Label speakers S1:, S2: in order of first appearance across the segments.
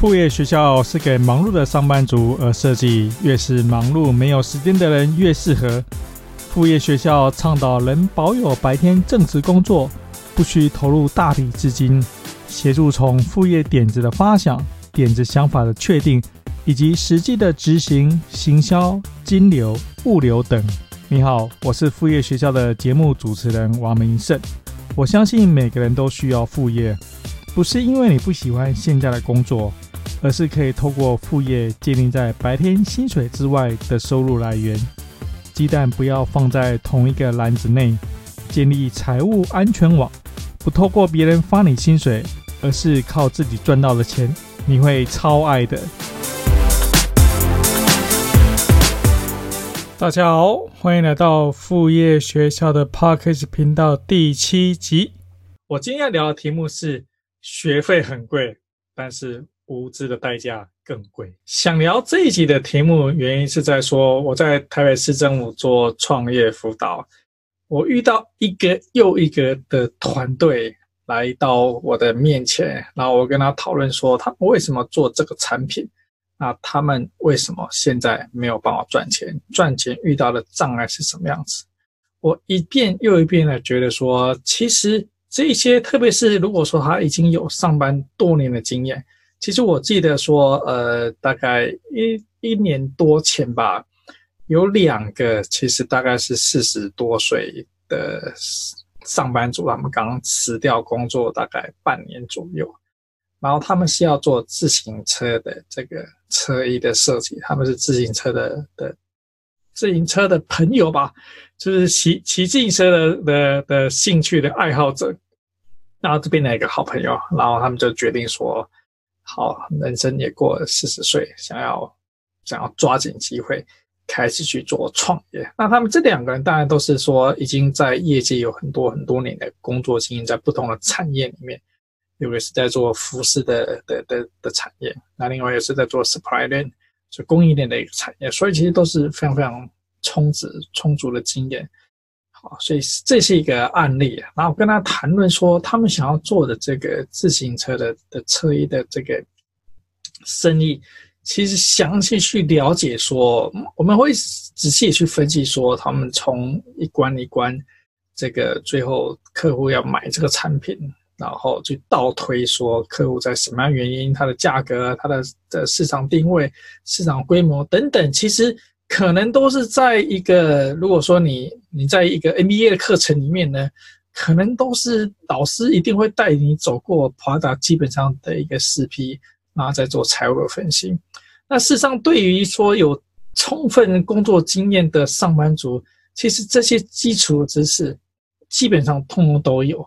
S1: 副业学校是给忙碌的上班族而设计，越是忙碌没有时间的人越适合。副业学校倡导能保有白天正职工作，不需投入大笔资金，协助从副业点子的发想、点子想法的确定，以及实际的执行、行销、金流、物流等。你好，我是副业学校的节目主持人王明胜。我相信每个人都需要副业。不是因为你不喜欢现在的工作，而是可以透过副业建立在白天薪水之外的收入来源。鸡蛋不要放在同一个篮子内，建立财务安全网。不透过别人发你薪水，而是靠自己赚到的钱，你会超爱的。大家好，欢迎来到副业学校的 Parkes 频道第七集。我今天要聊的题目是。学费很贵，但是无知的代价更贵。想聊这一集的题目，原因是在说我在台北市政府做创业辅导，我遇到一个又一个的团队来到我的面前，然后我跟他讨论说，他们为什么做这个产品？那他们为什么现在没有办法赚钱？赚钱遇到的障碍是什么样子？我一遍又一遍的觉得说，其实。这些，特别是如果说他已经有上班多年的经验，其实我记得说，呃，大概一一年多前吧，有两个其实大概是四十多岁的上班族，他们刚辞掉工作大概半年左右，然后他们是要做自行车的这个车衣的设计，他们是自行车的的自行车的朋友吧。就是骑骑自行车的的的兴趣的爱好者，然后这边的一个好朋友，然后他们就决定说，好，人生也过了四十岁，想要想要抓紧机会开始去做创业。那他们这两个人当然都是说已经在业界有很多很多年的工作经验，在不同的产业里面，有个是在做服饰的的的的产业，那另外也是在做 supply chain 就供应链的一个产业，所以其实都是非常非常。充足充足的经验，好，所以这是一个案例。然后跟他谈论说，他们想要做的这个自行车的的车衣的这个生意，其实详细去了解说，我们会仔细去分析说，他们从一关一关，这个最后客户要买这个产品，然后去倒推说客户在什么样原因，它的价格、它的的市场定位、市场规模等等，其实。可能都是在一个，如果说你你在一个 MBA 的课程里面呢，可能都是导师一定会带你走过 Prada 基本上的一个四 P，然后再做财务的分析。那事实上，对于说有充分工作经验的上班族，其实这些基础知识基本上通通都有。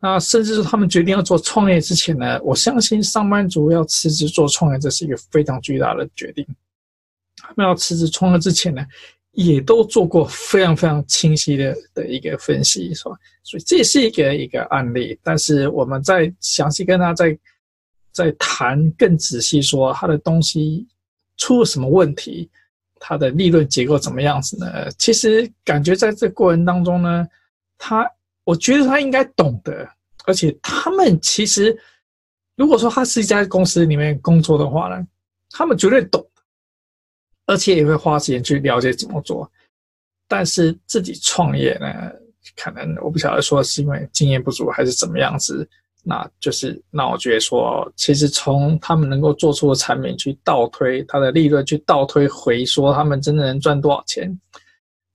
S1: 那甚至是他们决定要做创业之前呢，我相信上班族要辞职做创业，这是一个非常巨大的决定。他们要辞职创业之前呢，也都做过非常非常清晰的的一个分析，是吧？所以这是一个一个案例。但是我们再详细跟他再再谈更仔细，说他的东西出了什么问题，他的利润结构怎么样子呢？其实感觉在这过程当中呢，他我觉得他应该懂得，而且他们其实如果说他是一家公司里面工作的话呢，他们绝对懂。而且也会花时间去了解怎么做，但是自己创业呢，可能我不晓得说是因为经验不足还是怎么样子，那就是那我觉得说，其实从他们能够做出的产品去倒推它的利润，去倒推回说他们真的能赚多少钱，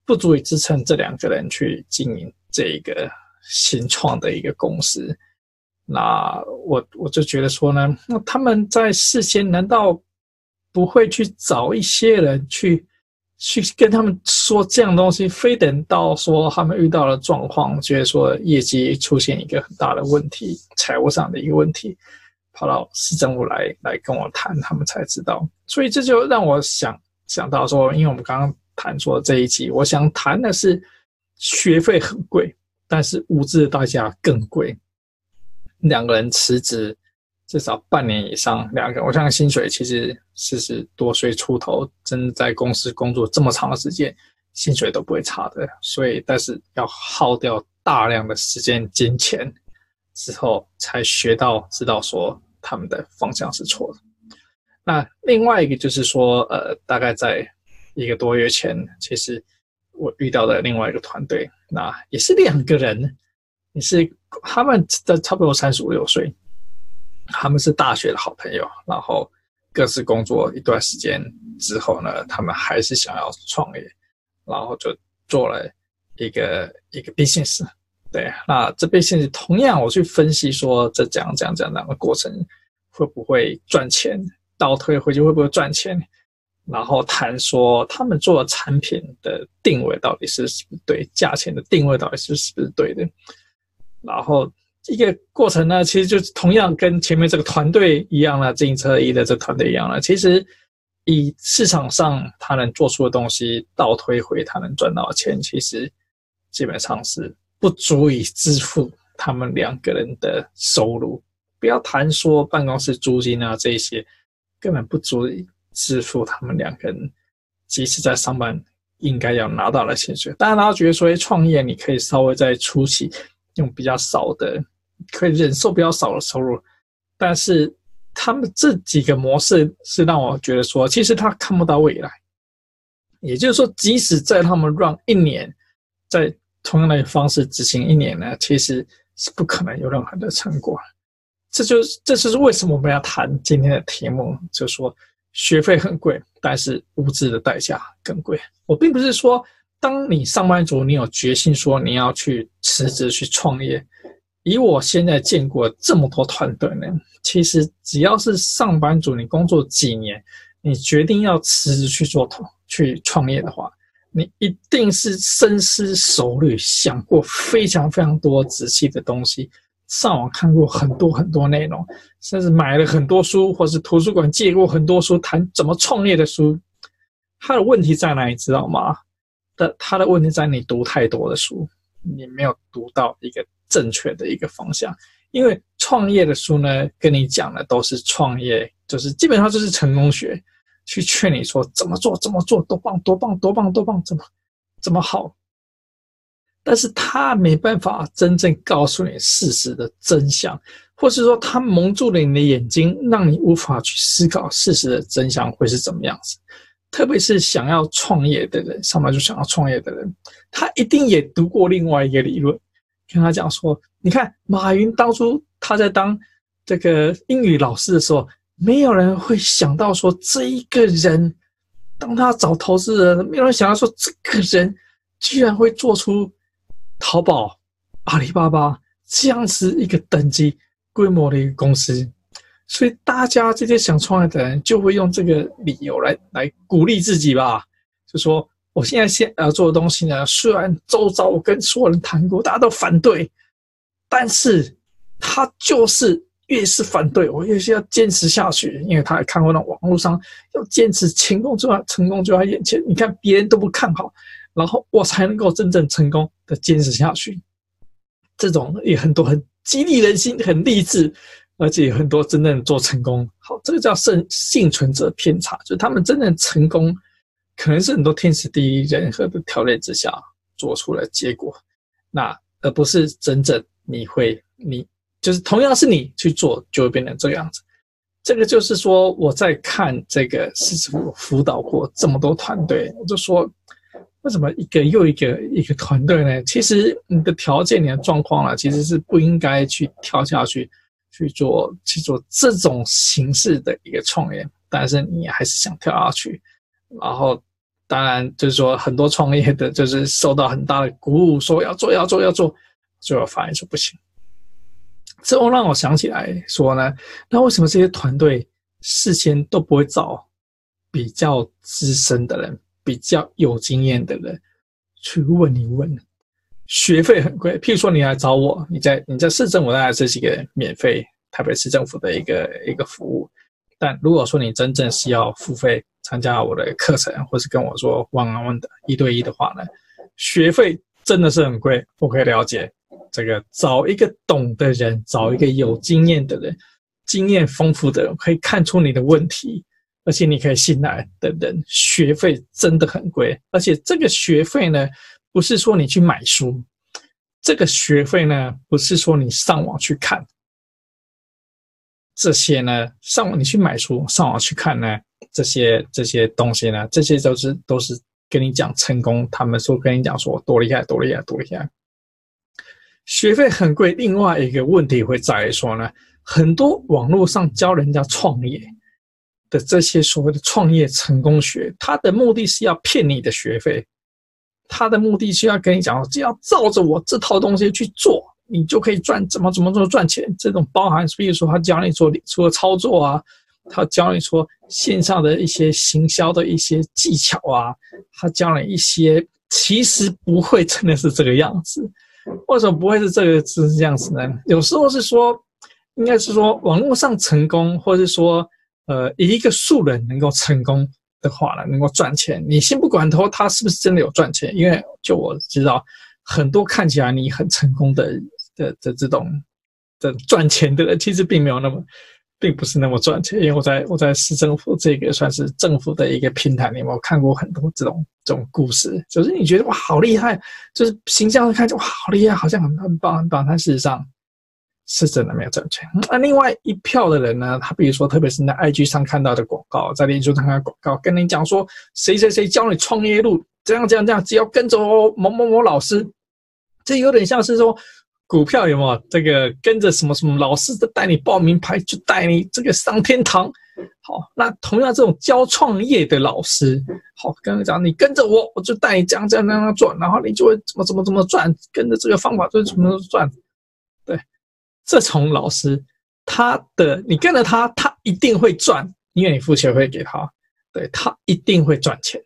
S1: 不足以支撑这两个人去经营这一个新创的一个公司。那我我就觉得说呢，那他们在事先难道？不会去找一些人去去跟他们说这样东西，非等到说他们遇到了状况，觉得说业绩出现一个很大的问题，财务上的一个问题，跑到市政府来来跟我谈，他们才知道。所以这就让我想想到说，因为我们刚刚谈说这一集，我想谈的是学费很贵，但是物质的代价更贵。两个人辞职。至少半年以上，两个，我相信薪水其实四十多岁出头，真的在公司工作这么长的时间，薪水都不会差的。所以，但是要耗掉大量的时间、金钱之后，才学到知道说他们的方向是错的。那另外一个就是说，呃，大概在一个多月前，其实我遇到的另外一个团队，那也是两个人，也是他们的差不多三十五六岁，他们是大学的好朋友，然后各自工作一段时间之后呢，他们还是想要创业，然后就做了一个一个 business。对，那这 business 同样我去分析说，这讲讲讲讲的过程会不会赚钱？倒退回去会不会赚钱？然后谈说他们做的产品的定位到底是不是对，价钱的定位到底是是不是对的？然后一个过程呢，其实就同样跟前面这个团队一样了，自行车一的这个团队一样了。其实以市场上他能做出的东西倒推回他能赚到的钱，其实基本上是。不足以支付他们两个人的收入，不要谈说办公室租金啊，这些根本不足以支付他们两个人即使在上班应该要拿到的薪水。当然，他觉得说创业你可以稍微在初期用比较少的，可以忍受比较少的收入，但是他们这几个模式是让我觉得说，其实他看不到未来。也就是说，即使在他们 run 一年，在同样的方式执行一年呢，其实是不可能有任何的成果。这就是这就是为什么我们要谈今天的题目，就说学费很贵，但是物质的代价更贵。我并不是说，当你上班族，你有决心说你要去辞职去创业。以我现在见过这么多团队呢，其实只要是上班族，你工作几年，你决定要辞职去做去创业的话。你一定是深思熟虑，想过非常非常多仔细的东西，上网看过很多很多内容，甚至买了很多书，或是图书馆借过很多书，谈怎么创业的书。他的问题在哪里，知道吗？的他的问题在你读太多的书，你没有读到一个正确的一个方向。因为创业的书呢，跟你讲的都是创业，就是基本上就是成功学。去劝你说怎么做怎么做多棒多棒多棒多棒怎么怎么好，但是他没办法真正告诉你事实的真相，或是说他蒙住了你的眼睛，让你无法去思考事实的真相会是怎么样子。特别是想要创业的人，上班就想要创业的人，他一定也读过另外一个理论，跟他讲说，你看马云当初他在当这个英语老师的时候。没有人会想到说，这一个人，当他找投资人，没有人想到说，这个人居然会做出淘宝、阿里巴巴这样子一个等级规模的一个公司。所以大家这些想创业的人就会用这个理由来来鼓励自己吧，就说我现在现要做的东西呢，虽然周遭我跟所有人谈过，大家都反对，但是他就是。越是反对我，越是要坚持下去，因为他也看过那网络上要坚持，成功就要成功就在眼前。你看别人都不看好，然后我才能够真正成功的坚持下去。这种也很多很激励人心，很励志，而且有很多真正做成功。好，这个叫幸幸存者偏差，就他们真正成功，可能是很多天时地利人和的条件之下做出了结果，那而不是真正你会你。就是同样是你去做，就会变成这样子。这个就是说，我在看这个师傅辅导过这么多团队，我就说，为什么一个又一个一个团队呢？其实你的条件、你的状况啊，其实是不应该去跳下去去做去做这种形式的一个创业，但是你还是想跳下去。然后，当然就是说，很多创业的就是受到很大的鼓舞，说要做要做要做，最后发现说不行。这让我想起来说呢，那为什么这些团队事先都不会找比较资深的人、比较有经验的人去问一问呢？学费很贵，譬如说你来找我，你在你在市政府，那这是一个免费台北市政府的一个一个服务。但如果说你真正是要付费参加我的课程，或是跟我说 one on one 的一对一的话呢，学费真的是很贵，我可以了解。这个找一个懂的人，找一个有经验的人，经验丰富的人，可以看出你的问题，而且你可以信赖的人，学费真的很贵。而且这个学费呢，不是说你去买书，这个学费呢，不是说你上网去看，这些呢，上网你去买书，上网去看呢，这些这些东西呢，这些都是都是跟你讲成功，他们说跟你讲说多厉害，多厉害，多厉害。学费很贵，另外一个问题会在于说呢，很多网络上教人家创业的这些所谓的创业成功学，他的目的是要骗你的学费，他的目的是要跟你讲，只要照着我这套东西去做。你就可以赚怎么怎么怎么赚钱，这种包含，比如说他教你做除了操作啊，他教你说线上的一些行销的一些技巧啊，他教你一些，其实不会真的是这个样子。为什么不会是这个是这样子呢？有时候是说，应该是说网络上成功，或者是说，呃，一个素人能够成功的话呢，能够赚钱，你先不管他他是不是真的有赚钱，因为就我知道很多看起来你很成功的。的的这种的赚钱的人，其实并没有那么，并不是那么赚钱。因为我在我在市政府这个算是政府的一个平台里面，我看过很多这种这种故事，就是你觉得哇好厉害，就是形象看着哇好厉害，好像很很棒很棒，但事实上是真的没有赚钱。那另外一票的人呢，他比如说特别是在 IG 上看到的广告，在脸书上看到广告，跟你讲说谁谁谁教你创业路，这样这样这样，只要跟着某某某老师，这有点像是说。股票有没有这个跟着什么什么老师的带你报名牌，就带你这个上天堂？好，那同样这种教创业的老师，好，刚刚讲你跟着我，我就带你这样这样那样赚，然后你就会怎么怎么怎么赚，跟着这个方法就怎么怎么赚。对，这种老师，他的你跟着他，他一定会赚，因为你付钱会给他，对，他一定会赚钱。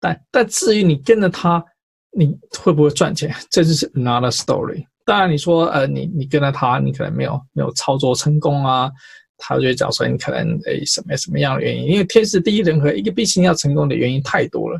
S1: 但但至于你跟着他，你会不会赚钱，这就是 another story。当然，你说，呃，你你跟着他，你可能没有没有操作成功啊，他就会讲说你可能诶什么什么样的原因？因为天时地利人和，一个毕竟要成功的原因太多了。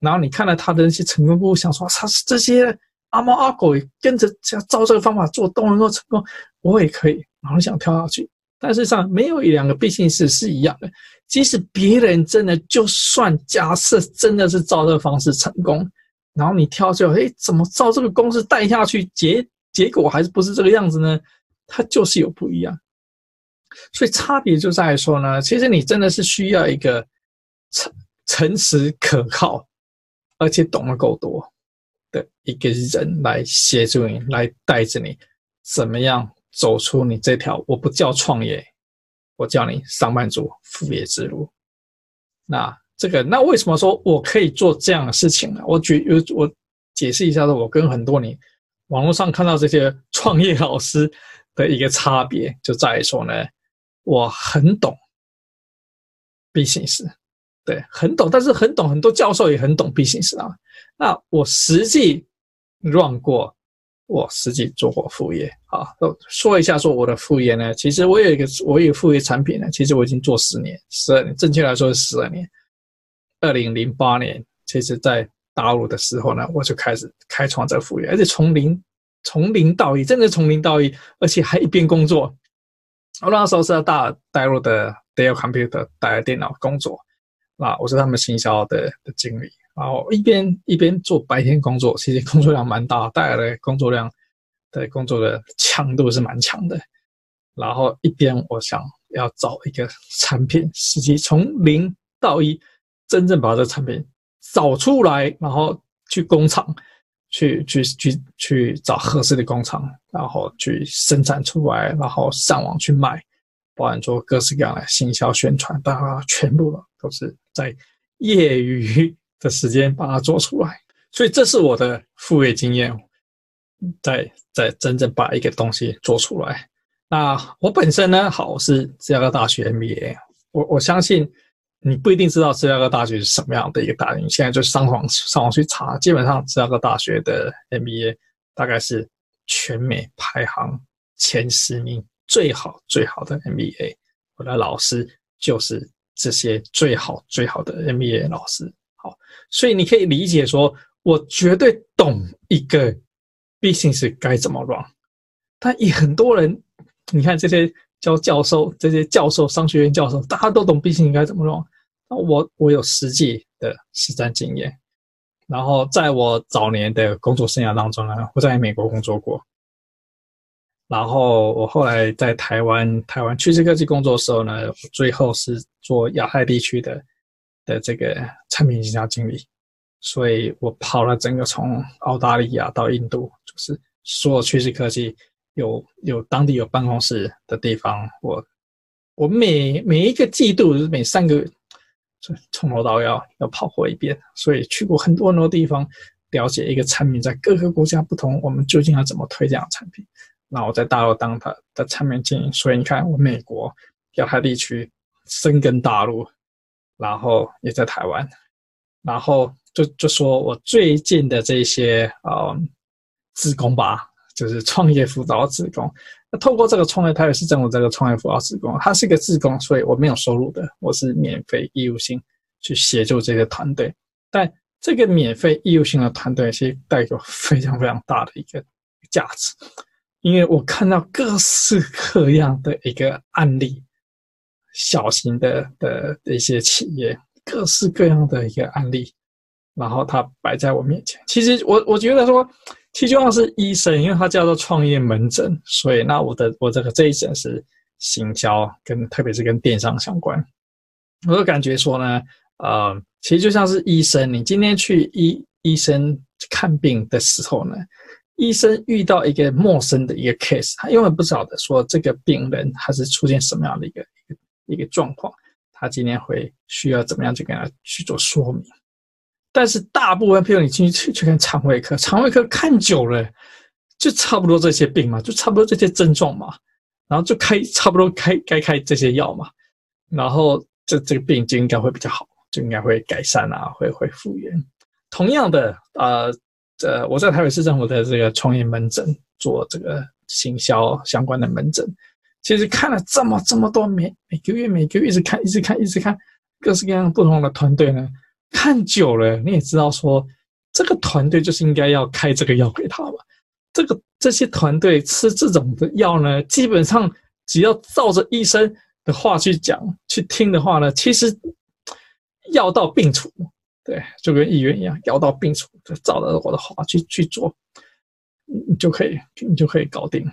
S1: 然后你看了他的那些成功故事，想说他是这些阿猫阿狗跟着照这个方法做都能够成功，我也可以，然后想跳下去。但事实上，没有一两个毕竟是是一样的。即使别人真的就算假设真的是照这个方式成功，然后你跳就，诶，怎么照这个公式带下去结？结果还是不是这个样子呢？它就是有不一样，所以差别就在于说呢，其实你真的是需要一个诚诚实可靠，而且懂得够多的一个人来协助你，来带着你，怎么样走出你这条我不叫创业，我叫你上班族副业之路。那这个，那为什么说我可以做这样的事情呢？我举我我解释一下，我跟很多你。网络上看到这些创业老师的一个差别，就在于说呢，我很懂 business，对，很懂，但是很懂，很多教授也很懂 business 啊。那我实际 run 过，我实际做过副业啊。说一下，说我的副业呢，其实我有一个，我有副业产品呢，其实我已经做十年，十二年，正确来说是十二年。二零零八年，其实在。大陆的时候呢，我就开始开创这个副业，而且从零从零到一，真的从零到一，而且还一边工作。我那时候是在大大陆的 Dell Computer 带电脑工作，啊，我是他们行销的的经理，然后一边一边做白天工作，其实工作量蛮大，带来的工作量的工作的强度是蛮强的。然后一边我想要找一个产品，实际从零到一，真正把这个产品。找出来，然后去工厂，去去去去找合适的工厂，然后去生产出来，然后上网去卖，包含做各式各样的行销宣传，当然全部都是在业余的时间把它做出来。所以这是我的副业经验，在在真正把一个东西做出来。那我本身呢，好，是芝加哥大学 MBA，我我相信。你不一定知道芝加哥大学是什么样的一个大学，你现在就上网上网去查，基本上芝加哥大学的 MBA 大概是全美排行前十名最好最好的 MBA。我的老师就是这些最好最好的 MBA 老师。好，所以你可以理解说，我绝对懂一个 business 该怎么 run。但以很多人，你看这些教教授，这些教授商学院教授，大家都懂 business 该怎么弄。那。我我有实际的实战经验，然后在我早年的工作生涯当中呢，我在美国工作过，然后我后来在台湾台湾趋势科技工作的时候呢，最后是做亚太地区的的这个产品营销经理，所以我跑了整个从澳大利亚到印度，就是所有趋势科技有有当地有办公室的地方，我我每每一个季度每三个月从头到尾要要跑过一遍，所以去过很多很多地方，了解一个产品在各个国家不同，我们究竟要怎么推这样产品。那我在大陆当他的产品经理，所以你看，我美国亚太地区深耕大陆，然后也在台湾，然后就就说我最近的这些呃自工吧，就是创业辅导职工。那透过这个创业台也是政府这个创业辅导志工，它是一个志工，所以我没有收入的，我是免费义务性去协助这个团队。但这个免费义务性的团队，其实带有非常非常大的一个价值。因为我看到各式各样的一个案例，小型的的的一些企业，各式各样的一个案例，然后它摆在我面前。其实我我觉得说，其实就像是医生，因为它叫做创业门诊，所以那我的我这个这一诊是行销跟特别是跟电商相关。我就感觉说呢，呃，其实就像是医生，你今天去医医生看病的时候呢。医生遇到一个陌生的一个 case，他永远不晓得说这个病人他是出现什么样的一个一个一个状况，他今天会需要怎么样去跟他去做说明。但是大部分，譬如你进去去看肠胃科，肠胃科看久了，就差不多这些病嘛，就差不多这些症状嘛，然后就开差不多开该开这些药嘛，然后这这个病就应该会比较好，就应该会改善啊，会会复原。同样的，呃。这我在台北市政府的这个创业门诊做这个行销相关的门诊，其实看了这么这么多，每每个月每个月一直看一直看一直看各式各样不同的团队呢，看久了你也知道说，这个团队就是应该要开这个药给他嘛。这个这些团队吃这种的药呢，基本上只要照着医生的话去讲去听的话呢，其实药到病除。对，就跟医院一样，药到病除，就照着我的话去去做，你就可以，你就可以搞定。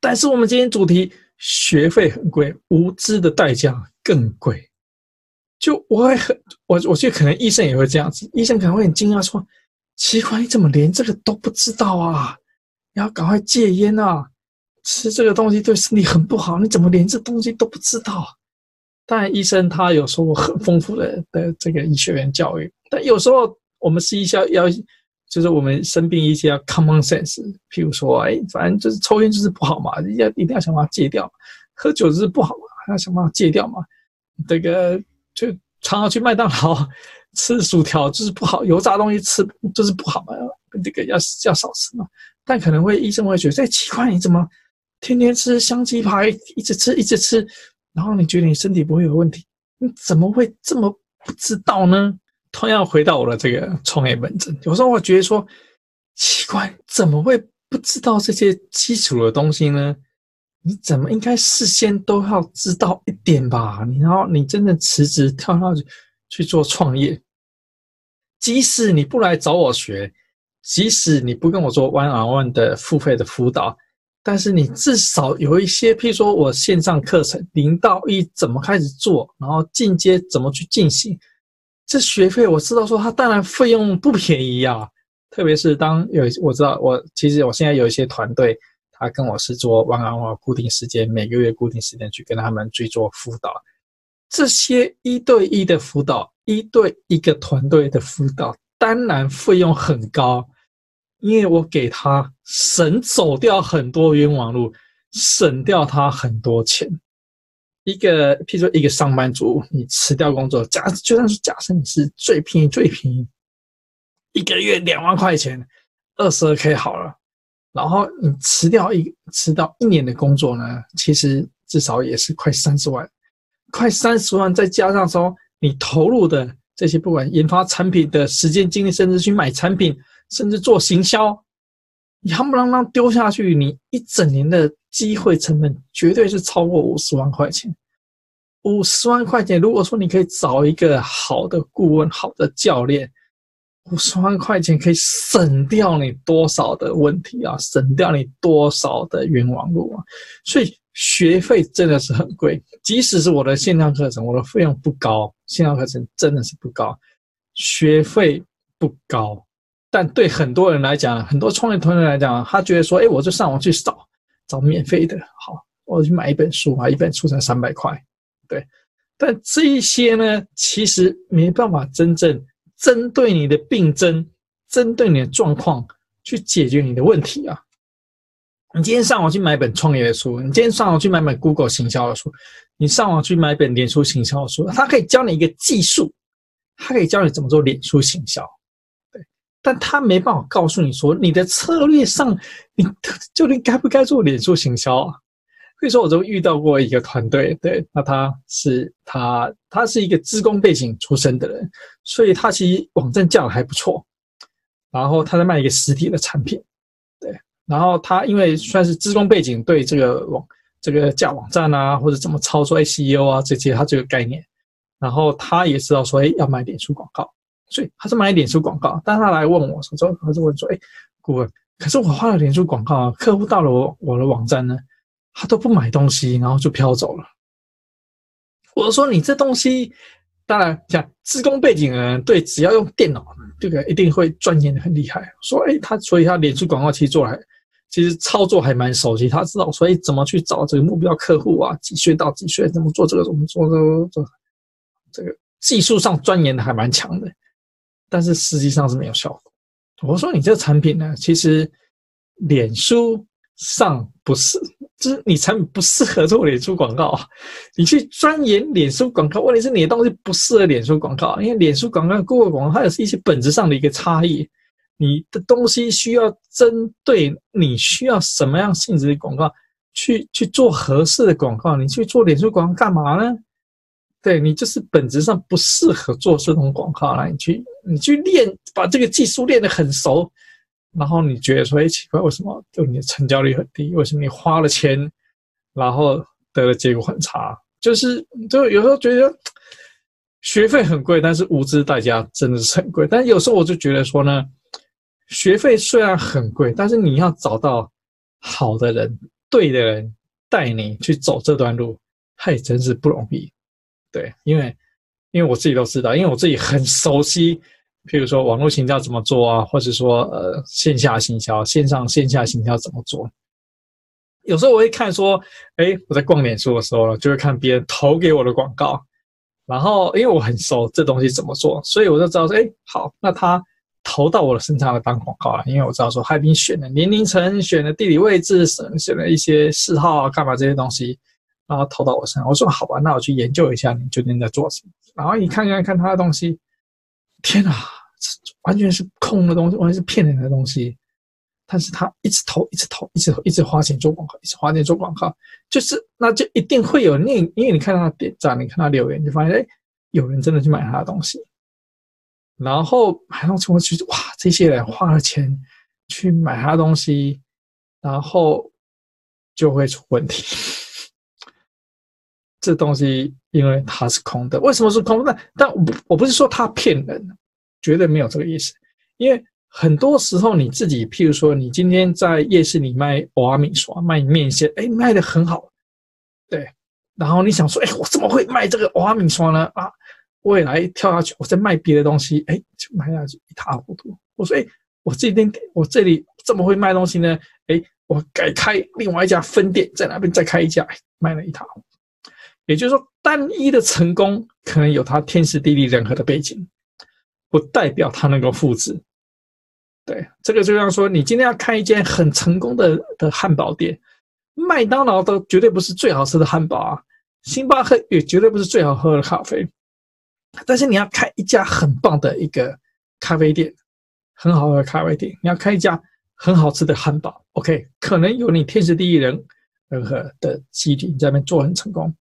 S1: 但是我们今天主题学费很贵，无知的代价更贵。就我会很，我我觉得可能医生也会这样子，医生可能会很惊讶说：“奇怪，你怎么连这个都不知道啊？你要赶快戒烟啊！吃这个东西对身体很不好，你怎么连这东西都不知道？”当然，医生他有受过很丰富的的这个医学院教育，但有时候我们是医生要，就是我们生病一些要 common sense，譬如说，哎，反正就是抽烟就是不好嘛，要一定要想办法戒掉；喝酒就是不好嘛，还要想办法戒掉嘛。这个就常常去麦当劳 吃薯条就是不好，油炸东西吃就是不好嘛，这个要要少吃嘛。但可能会医生会觉得，哎，奇怪，你怎么天天吃香鸡排，一直吃一直吃？然后你觉得你身体不会有问题，你怎么会这么不知道呢？同样回到我的这个创业门诊，有时候我觉得说奇怪，怎么会不知道这些基础的东西呢？你怎么应该事先都要知道一点吧？你然后你真的辞职跳上去去做创业，即使你不来找我学，即使你不跟我做 one on one 的付费的辅导。但是你至少有一些，譬如说我线上课程零到一怎么开始做，然后进阶怎么去进行，这学费我知道说它当然费用不便宜啊。特别是当有我知道我其实我现在有一些团队，他跟我是做 one on one 固定时间，每个月固定时间去跟他们去做辅导，这些一对一的辅导，一对一个团队的辅导，当然费用很高。因为我给他省走掉很多冤枉路，省掉他很多钱。一个，譬如说一个上班族，你辞掉工作，假就算是假设你是最便宜最便宜，一个月两万块钱，二十二 K 好了。然后你辞掉一辞掉一年的工作呢，其实至少也是快三十万，快三十万，再加上说你投入的这些不管研发产品的时间精力，甚至去买产品。甚至做行销，你夯不啷当丢下去，你一整年的机会成本绝对是超过五十万块钱。五十万块钱，如果说你可以找一个好的顾问、好的教练，五十万块钱可以省掉你多少的问题啊，省掉你多少的冤枉路啊！所以学费真的是很贵，即使是我的线上课程，我的费用不高，线上课程真的是不高，学费不高。但对很多人来讲，很多创业团队来讲，他觉得说，哎，我就上网去找找免费的，好，我去买一本书啊，一本书才三百块，对。但这一些呢，其实没办法真正针对你的病症，针对你的状况去解决你的问题啊。你今天上网去买本创业的书，你今天上网去买本 Google 行销的书，你上网去买本脸书行销的书，它可以教你一个技术，它可以教你怎么做脸书行销。但他没办法告诉你说，你的策略上，你究竟该不该做脸书行销啊？所以说，我就遇到过一个团队，对，那他是他他是一个资工背景出身的人，所以他其实网站架得还不错，然后他在卖一个实体的产品，对，然后他因为算是资工背景，对这个网这个架网站啊，或者怎么操作 SEO 啊这些，他这个概念，然后他也知道说，哎，要买脸书广告。所以他是买脸书广告，但他来问我说：“说他就问说，哎，顾问，可是我花了脸书广告啊，客户到了我我的网站呢，他都不买东西，然后就飘走了。”我说：“你这东西，当然像资工背景的人，对，只要用电脑，这个一定会钻研的很厉害。说，哎，他所以他脸书广告其实做还，其实操作还蛮熟悉，他知道所以怎么去找这个目标客户啊，几岁到几岁，怎么做这个，怎么做这个，这这个技术上钻研的还蛮强的。”但是实际上是没有效果。我说你这个产品呢，其实脸书上不是，就是你产品不适合做脸书广告。你去钻研脸书广告，问题是你的东西不适合脸书广告，因为脸书广告、Google 广告它有一些本质上的一个差异。你的东西需要针对你需要什么样性质的广告，去去做合适的广告。你去做脸书广告干嘛呢？对，你就是本质上不适合做这种广告了，你去你去练，把这个技术练得很熟，然后你觉得说，哎，奇怪，为什么就你的成交率很低？为什么你花了钱，然后得的结果很差？就是就有时候觉得学费很贵，但是无知代价真的是很贵。但有时候我就觉得说呢，学费虽然很贵，但是你要找到好的人、对的人带你去走这段路，它也真是不容易。对，因为因为我自己都知道，因为我自己很熟悉，譬如说网络行销怎么做啊，或者说呃线下行销、线上线下行销怎么做。有时候我会看说，哎，我在逛脸书的时候，就会看别人投给我的广告，然后因为我很熟这东西怎么做，所以我就知道说，哎，好，那他投到我的身上来当广告了，因为我知道说他已经选了年龄层、选了地理位置、选选了一些嗜好啊、干嘛这些东西。然后投到我身上，我说好吧，那我去研究一下你究竟在做什么。然后你看看看他的东西，天哪，完全是空的东西，完全是骗人的东西。但是他一直投，一直投，一直投，一直花钱做广告，一直花钱做广告，就是那就一定会有那，因为你看他点赞，你看他留言，你就发现哎，有人真的去买他的东西。然后买东西，我觉得哇，这些人花了钱去买他的东西，然后就会出问题。这东西因为它是空的，为什么是空的？但我不是说他骗人，绝对没有这个意思。因为很多时候你自己，譬如说你今天在夜市里卖蚵仔米线、卖面线，哎，卖得很好，对。然后你想说，哎，我怎么会卖这个蚵仔米线呢？啊，未来跳下去，我再卖别的东西，哎，就卖下去一塌糊涂。我说，哎，我这边我这里这么会卖东西呢？哎，我改开另外一家分店，在那边再开一家，卖了一塌糊涂。也就是说，单一的成功可能有它天时地利人和的背景，不代表它能够复制。对，这个就像说，你今天要开一间很成功的的汉堡店，麦当劳都绝对不是最好吃的汉堡啊，星巴克也绝对不是最好喝的咖啡。但是你要开一家很棒的一个咖啡店，很好喝的咖啡店，你要开一家很好吃的汉堡，OK，可能有你天时地利人和的基底，你在那边做很成功。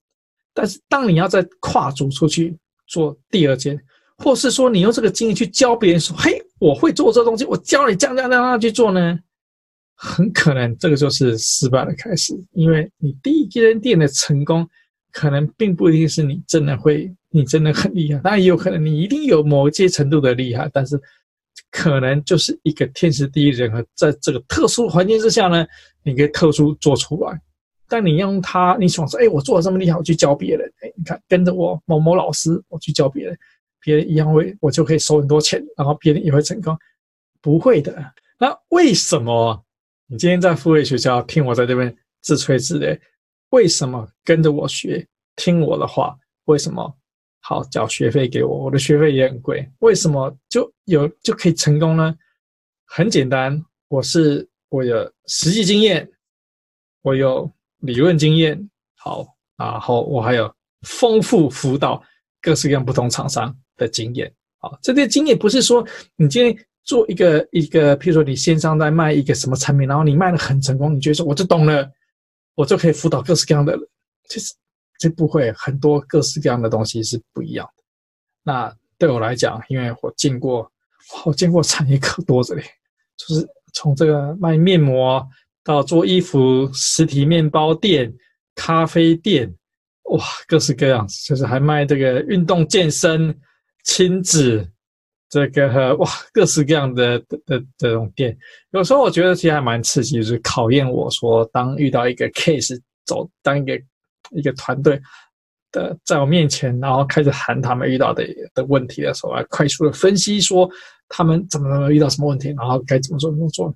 S1: 但是，当你要再跨足出去做第二间，或是说你用这个经验去教别人说：“嘿，我会做这东西，我教你这样这样这样去做呢。”很可能这个就是失败的开始，因为你第一间店的成功，可能并不一定是你真的会，你真的很厉害。当然也有可能你一定有某一些程度的厉害，但是可能就是一个天时地利人和，在这个特殊环境之下呢，你可以特殊做出来。但你用它，你想说，哎，我做的这么厉害，我去教别人，哎，你看跟着我某某老师，我去教别人，别人一样会，我就可以收很多钱，然后别人也会成功，不会的。那为什么你今天在付费学校听我在这边自吹自擂？为什么跟着我学，听我的话？为什么好缴学费给我？我的学费也很贵，为什么就有就可以成功呢？很简单，我是我有实际经验，我有。理论经验好，然后我还有丰富辅导各式各样不同厂商的经验。好，这些经验不是说你今天做一个一个，譬如说你线上在卖一个什么产品，然后你卖的很成功，你觉得说我就懂了，我就可以辅导各式各样的人。其实这不会，很多各式各样的东西是不一样的。那对我来讲，因为我见过，我见过产业可多着嘞，就是从这个卖面膜。到做衣服、实体面包店、咖啡店，哇，各式各样，就是还卖这个运动健身、亲子，这个哇，各式各样的的的这种店。有时候我觉得其实还蛮刺激，就是考验我说，当遇到一个 case 走，当一个一个团队的在我面前，然后开始谈他们遇到的的问题的时候，来快速的分析说他们怎么怎么遇到什么问题，然后该怎么做怎么做。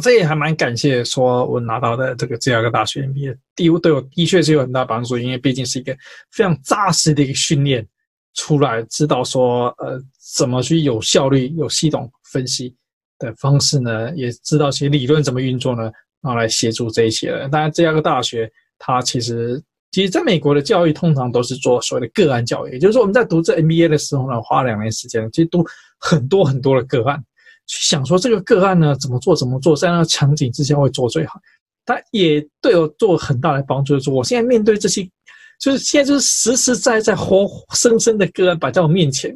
S1: 这也还蛮感谢，说我拿到的这个芝加哥大学 MBA，第对我的确是有很大帮助，因为毕竟是一个非常扎实的一个训练，出来知道说呃怎么去有效率、有系统分析的方式呢，也知道些理论怎么运作呢，然后来协助这一些人。当然，芝加哥大学它其实其实在美国的教育通常都是做所谓的个案教育，也就是说我们在读这 MBA 的时候呢，花两年时间，其实读很多很多的个案。去想说这个个案呢，怎么做怎么做，在那个场景之下会做最好，它也对我做很大的帮助。就是我现在面对这些，就是现在就是实实在在活生生的个案摆在我面前，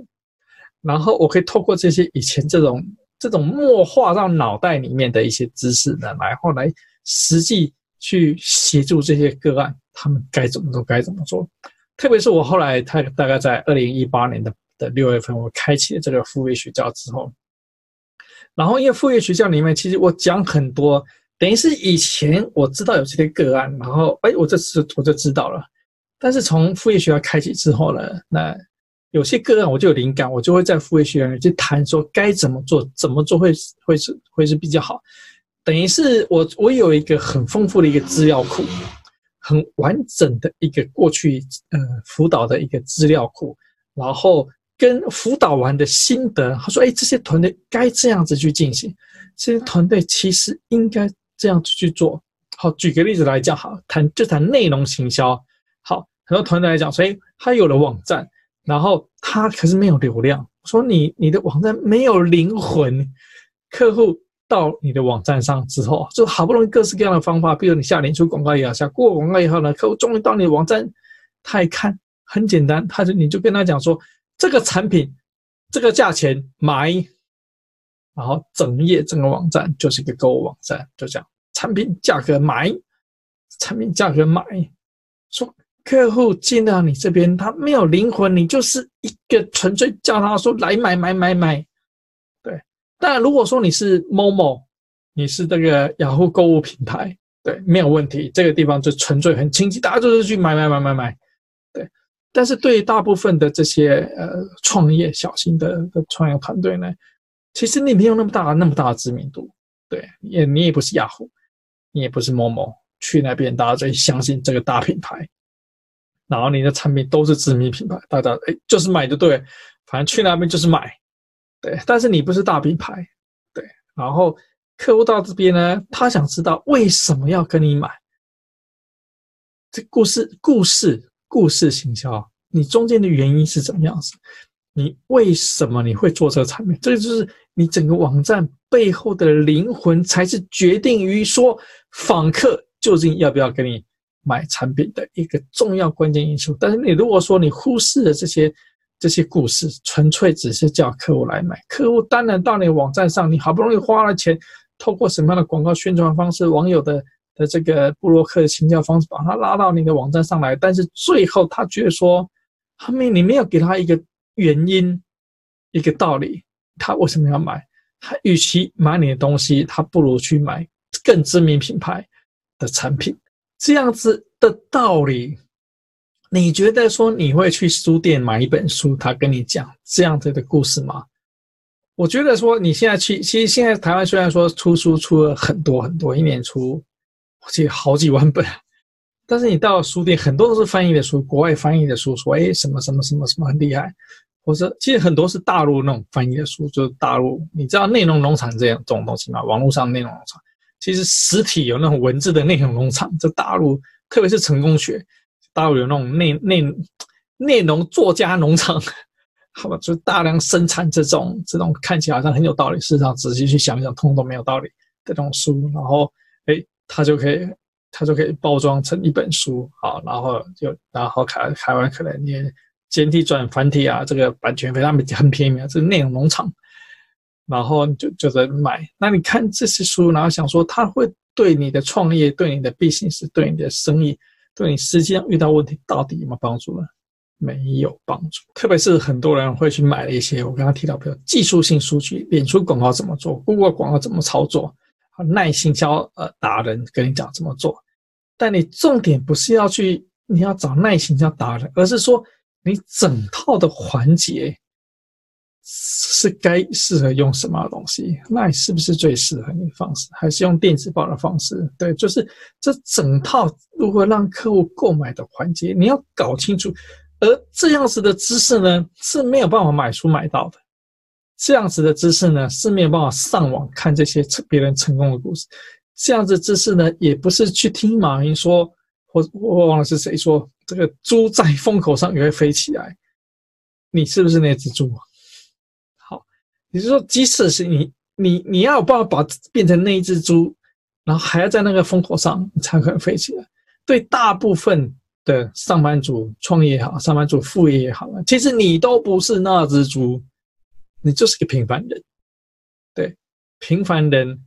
S1: 然后我可以透过这些以前这种这种默化到脑袋里面的一些知识呢，然后来实际去协助这些个案，他们该怎么做该怎么做。特别是我后来，他大概在二零一八年的的六月份，我开启了这个复位学校之后。然后，因为复位学校里面，其实我讲很多，等于是以前我知道有这些个案，然后哎，我这次我就知道了。但是从副业学校开启之后呢，那有些个案我就有灵感，我就会在副业学校里去谈说该怎么做，怎么做会会是会是比较好。等于是我我有一个很丰富的一个资料库，很完整的一个过去呃辅导的一个资料库，然后。跟辅导完的心得，他说：“哎，这些团队该这样子去进行，这些团队其实应该这样子去做。好，举个例子来讲，好，谈就谈内容行销。好，很多团队来讲，所以他有了网站，然后他可是没有流量。说你你的网站没有灵魂，客户到你的网站上之后，就好不容易各式各样的方法，比如你下脸书广告也好，下过广告以后呢，客户终于到你的网站，他一看很简单，他就你就跟他讲说。”这个产品，这个价钱买，然后整页整个网站就是一个购物网站，就这样，产品价格买，产品价格买，说客户进到你这边，他没有灵魂，你就是一个纯粹叫他说来买买买买，对。但如果说你是 Momo，你是这个雅虎购物平台，对，没有问题，这个地方就纯粹很清晰，大家就是去买买买买买。对但是对于大部分的这些呃创业小型的的创业团队呢，其实你没有那么大那么大的知名度，对，也你也不是雅虎，你也不是某某，去那边大家最相信这个大品牌，然后你的产品都是知名品牌，大家哎就是买就对，反正去那边就是买，对，但是你不是大品牌，对，然后客户到这边呢，他想知道为什么要跟你买，这故事故事。故事行销，你中间的原因是怎么样子？你为什么你会做这个产品？这个就是你整个网站背后的灵魂，才是决定于说访客究竟要不要跟你买产品的一个重要关键因素。但是你如果说你忽视了这些这些故事，纯粹只是叫客户来买，客户当然到你网站上，你好不容易花了钱，透过什么样的广告宣传方式，网友的。的这个布洛克的请教方式，把他拉到你的网站上来，但是最后他觉得说，他没你没有给他一个原因，一个道理，他为什么要买？他与其买你的东西，他不如去买更知名品牌的产品。这样子的道理，你觉得说你会去书店买一本书，他跟你讲这样子的故事吗？我觉得说你现在去，其实现在台湾虽然说出书出了很多很多，一年出我记得好几万本，但是你到书店，很多都是翻译的书，国外翻译的书，说哎什么什么什么什么很厉害。或者其实很多是大陆那种翻译的书，就是大陆，你知道内容农场这样这种东西吗？网络上内容农场，其实实体有那种文字的内容农场，这大陆特别是成功学，大陆有那种内内内容作家农场，好吧，就大量生产这种这种看起来好像很有道理，事实上仔细去想一想，通通都没有道理的这种书，然后哎，它就可以它就可以包装成一本书，好，然后就然后台台湾可能也。简体转繁体啊，这个版权费他们很便宜啊，这是内容农场，然后就就在买。那你看这些书，然后想说，它会对你的创业、对你的 business、对你的生意、对你实际上遇到问题到底有没有帮助呢？没有帮助。特别是很多人会去买了一些我刚刚提到，比如技术性书籍，脸书广告怎么做，Google 广告怎么操作，耐心销呃达人跟你讲怎么做。但你重点不是要去你要找耐心销达人，而是说。你整套的环节是该适合用什么东西？那是不是最适合你的方式？还是用电子报的方式？对，就是这整套如何让客户购买的环节，你要搞清楚。而这样子的知识呢，是没有办法买书买到的。这样子的知识呢，是没有办法上网看这些别人成功的故事。这样子知识呢，也不是去听马云说。或我忘了是谁说，这个猪在风口上也会飞起来，你是不是那只猪？也就是说，即使是你，你你要有办法把变成那一只猪，然后还要在那个风口上，你才可能飞起来。对大部分的上班族创业也好，上班族副业也好，其实你都不是那只猪，你就是个平凡人。对，平凡人，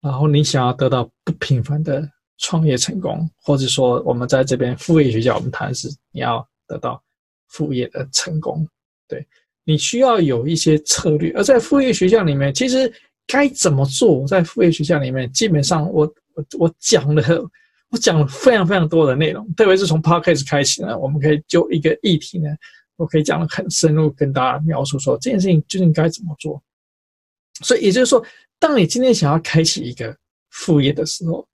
S1: 然后你想要得到不平凡的。创业成功，或者说我们在这边副业学校，我们谈的是你要得到副业的成功，对，你需要有一些策略。而在副业学校里面，其实该怎么做？在副业学校里面，基本上我我我讲了，我讲了非常非常多的内容，特别是从 Podcast 开始呢，我们可以就一个议题呢，我可以讲得很深入，跟大家描述说这件事情究竟该怎么做。所以也就是说，当你今天想要开启一个副业的时候，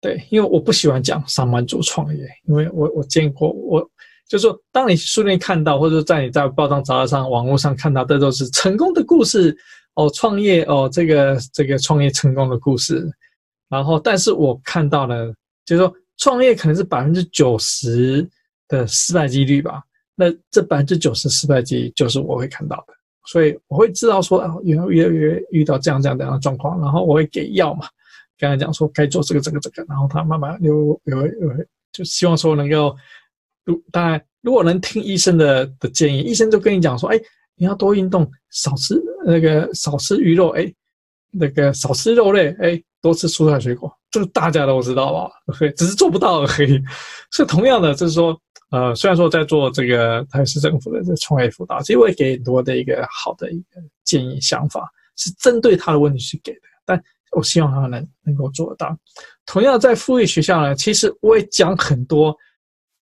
S1: 对，因为我不喜欢讲上班族创业，因为我我见过，我就是说，当你书店看到，或者在你在报章杂志上、网络上看到的都是成功的故事哦，创业哦，这个这个创业成功的故事，然后，但是我看到了，就是说，创业可能是百分之九十的失败几率吧，那这百分之九十失败几率就是我会看到的，所以我会知道说，哦，有越越遇到这样这样这样的状况，然后我会给药嘛。刚才讲说该做这个这个这个，然后他慢慢有有有，就希望说能够，如当然如果能听医生的的建议，医生就跟你讲说，哎，你要多运动，少吃那个少吃鱼肉，哎，那个少吃肉类，哎，多吃蔬菜水果，这个大家都知道吧？对，只是做不到而已。所以同样的，就是说，呃，虽然说在做这个台北市政府的这创业辅导，其实我也给很多的一个好的一个建议想法，是针对他的问题去给的，但。我希望他能能够做到。同样在富裕学校呢，其实我也讲很多，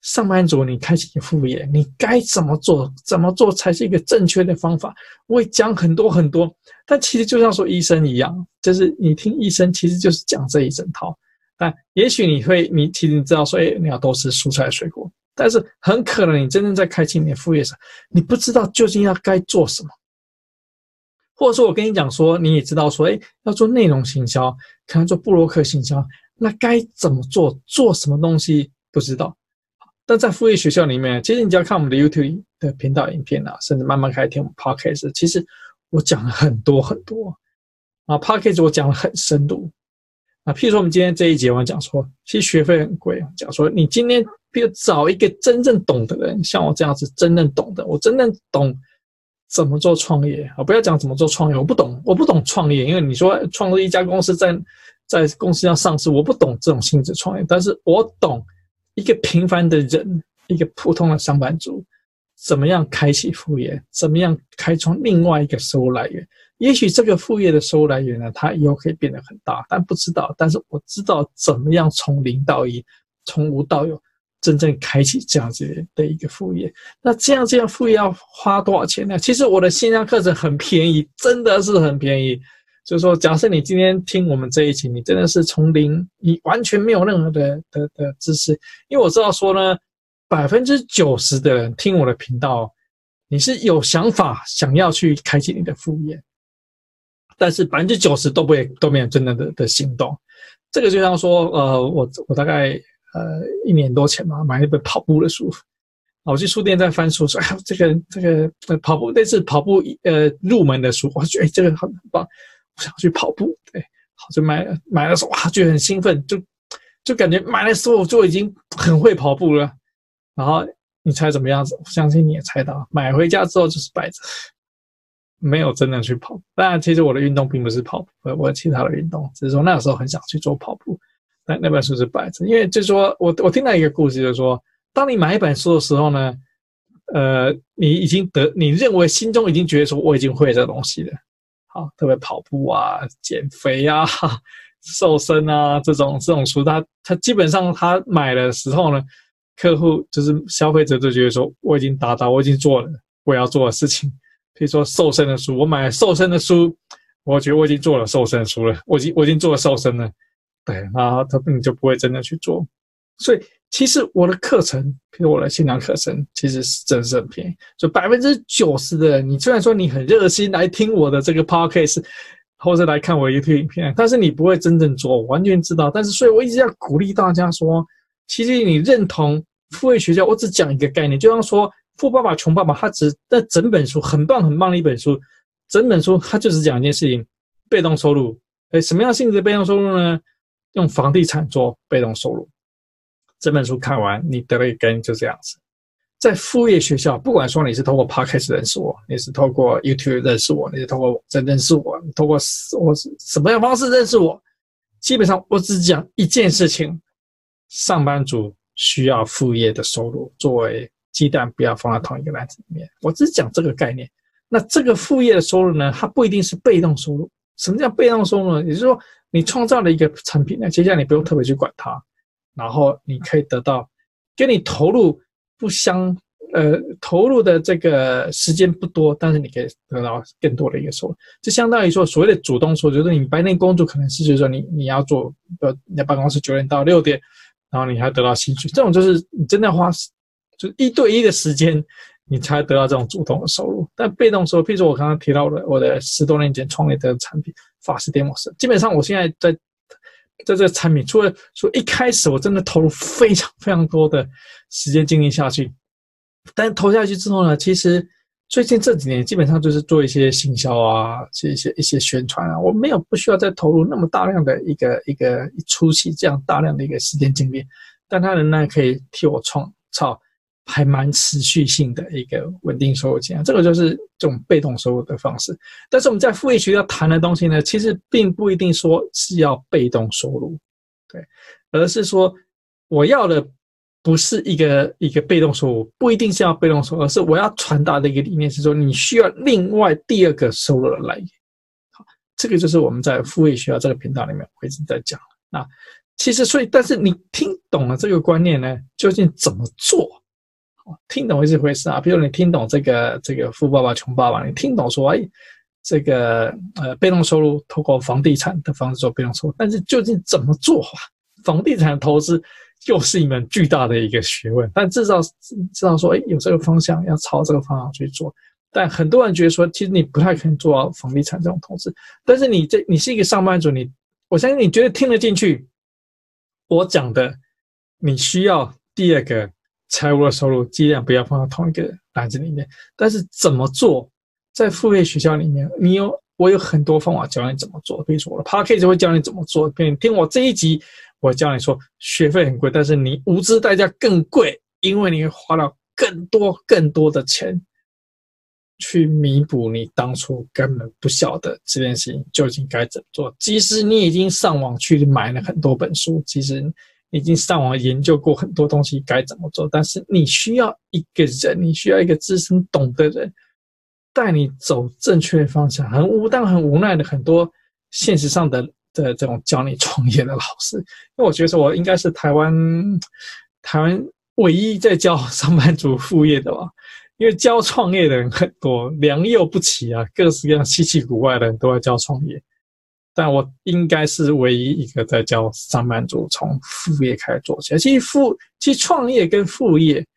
S1: 上班族你开启副业，你该怎么做？怎么做才是一个正确的方法？我会讲很多很多。但其实就像说医生一样，就是你听医生其实就是讲这一整套。但也许你会，你其实你知道说，哎，你要多吃蔬菜水果。但是很可能你真正在开启你的副业时，你不知道究竟要该做什么。或者说，我跟你讲说，你也知道说，哎，要做内容行销，可能做布洛克行销，那该怎么做？做什么东西不知道。但在副业学校里面，其实你只要看我们的 YouTube 的频道影片啊，甚至慢慢开始听我们 Podcast，其实我讲了很多很多啊，Podcast 我讲了很深度啊。譬如说，我们今天这一节我讲说，其实学费很贵。讲说，你今天比如找一个真正懂的人，像我这样子，真正懂的，我真正懂。怎么做创业啊？不要讲怎么做创业，我不懂，我不懂创业。因为你说创立一家公司，在在公司要上市，我不懂这种性质创业。但是我懂一个平凡的人，一个普通的上班族，怎么样开启副业，怎么样开创另外一个收入来源。也许这个副业的收入来源呢，它以后可以变得很大，但不知道。但是我知道怎么样从零到一，从无到有，真正开启这样子的一个副业。那这样这样副业要花多少钱呢？其实我的线上课程很便宜，真的是很便宜。就是说，假设你今天听我们这一期，你真的是从零，你完全没有任何的的的知识，因为我知道说呢，百分之九十的人听我的频道，你是有想法想要去开启你的副业。但是百分之九十都不会都没有真正的的行动，这个就像说，呃，我我大概呃一年多前嘛，买了一本跑步的书，我去书店在翻书，说，哎 呀，这个这个跑步类似跑步呃入门的书，我觉得哎这个很很棒，想去跑步，对，好就买了买了时候哇，觉得很兴奋，就就感觉买的时候就已经很会跑步了，然后你猜怎么样子？我相信你也猜到，买回家之后就是摆着。没有真的去跑，当然，其实我的运动并不是跑步，我我其他的运动，只是说那个时候很想去做跑步。但那本书是摆着，因为就是说我我听到一个故事，就是说，当你买一本书的时候呢，呃，你已经得，你认为心中已经觉得说我已经会这东西了，好，特别跑步啊、减肥啊、瘦身啊这种这种书，他他基本上他买的时候呢，客户就是消费者就觉得说我已经达到，我已经做了我要做的事情。比如说瘦身的书，我买了瘦身的书，我觉得我已经做了瘦身的书了，我已经我已经做了瘦身了，对，然后他你就不会真的去做。所以其实我的课程，比如我的线上课程，其实是真的是很便宜。就百分之九十的人，你虽然说你很热心来听我的这个 podcast，或者来看我的 YouTube 影片，但是你不会真正做，完全知道。但是所以我一直要鼓励大家说，其实你认同副业学校，我只讲一个概念，就像说。富爸爸穷爸爸，他只那整本书很棒很棒的一本书，整本书他就是讲一件事情：被动收入。哎，什么样性质的被动收入呢？用房地产做被动收入。这本书看完，你得了一根就这样子。在副业学校，不管说你是通过 Podcast 认识我，你是透过 YouTube 认识我，你是透过网站认识我，你透过我什么样方式认识我，基本上我只讲一件事情：上班族需要副业的收入作为。鸡蛋不要放在同一个篮子里面。我只讲这个概念。那这个副业的收入呢？它不一定是被动收入。什么叫被动收入呢？也就是说，你创造了一个产品那，接下来你不用特别去管它，然后你可以得到跟你投入不相呃投入的这个时间不多，但是你可以得到更多的一个收入。就相当于说，所谓的主动收入，就是你白天工作可能是就是说你你要做呃你在办公室九点到六点，然后你还得到薪水，这种就是你真的要花。就一对一的时间，你才得到这种主动的收入。但被动收入，譬如说我刚刚提到的，我的十多年前创立的产品法式电风扇，基本上我现在在在这个产品，除了说一开始我真的投入非常非常多的时间精力下去，但投下去之后呢，其实最近这几年基本上就是做一些行销啊，一些一些宣传啊，我没有不需要再投入那么大量的一个一个初期这样大量的一个时间精力，但它仍然可以替我创造。还蛮持续性的一个稳定收入这样，这个就是这种被动收入的方式。但是我们在副业学校谈的东西呢，其实并不一定说是要被动收入，对，而是说我要的不是一个一个被动收入，不一定是要被动收入，而是我要传达的一个理念是说，你需要另外第二个收入的来源。好，这个就是我们在副业学校这个频道里面我一直在讲。那其实所以，但是你听懂了这个观念呢，究竟怎么做？听懂是一回事啊，比如你听懂这个这个富爸爸穷爸爸，你听懂说哎，这个呃被动收入透过房地产的方式做被动收入，但是究竟怎么做啊？房地产投资又是一门巨大的一个学问，但至少知道说哎有这个方向，要朝这个方向去做。但很多人觉得说，其实你不太可能做到房地产这种投资，但是你这你是一个上班族，你我相信你觉得听得进去我讲的，你需要第二个。财务的收入尽量不要放到同一个篮子里面，但是怎么做，在付费学校里面，你有我有很多方法教你怎么做。比如说我的 Podcast 会教你怎么做，比如你听我这一集，我教你说学费很贵，但是你无知代价更贵，因为你会花到更多更多的钱去弥补你当初根本不晓得这件事情究竟该怎么做。即使你已经上网去买了很多本书，其实。已经上网研究过很多东西该怎么做，但是你需要一个人，你需要一个资深懂的人带你走正确的方向。很无，但很无奈的，很多现实上的的这种教你创业的老师，因为我觉得我应该是台湾台湾唯一在教上班族副业的吧，因为教创业的人很多，良莠不齐啊，各式各样稀奇古怪的人都在教创业。但我应该是唯一一个在教上班族从副业开始做起来。其实副，其实创业跟副业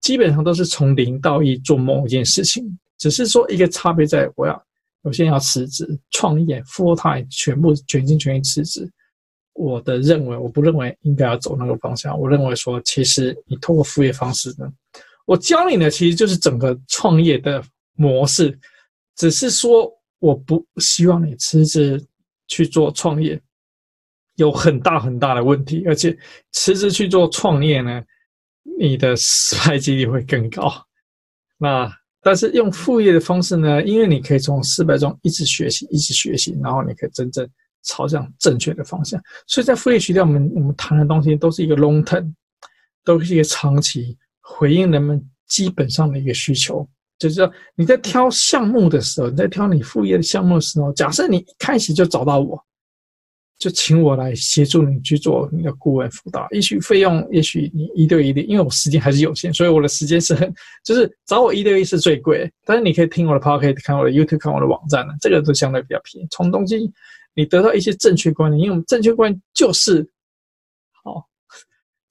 S1: 基本上都是从零到一做某一件事情，只是说一个差别在，我要有些人要辞职创业，full time 全部全心全意辞职。我的认为，我不认为应该要走那个方向。我认为说，其实你通过副业方式呢，我教你的其实就是整个创业的模式，只是说我不希望你辞职。去做创业有很大很大的问题，而且辞职去做创业呢，你的失败几率会更高。那但是用副业的方式呢，因为你可以从失败中一直学习，一直学习，然后你可以真正朝向正确的方向。所以在副业学校，我们我们谈的东西都是一个 long term，都是一个长期回应人们基本上的一个需求。就是说，你在挑项目的时候，你在挑你副业的项目的时候，假设你一开始就找到我，就请我来协助你去做你的顾问辅导。也许费用，也许你一对一的，因为我时间还是有限，所以我的时间是很，就是找我一对一是最贵。但是你可以听我的 podcast，看我的 YouTube，看我的网站呢，这个都相对比较便宜。从中间你得到一些正确观念，因为我们正确观念就是。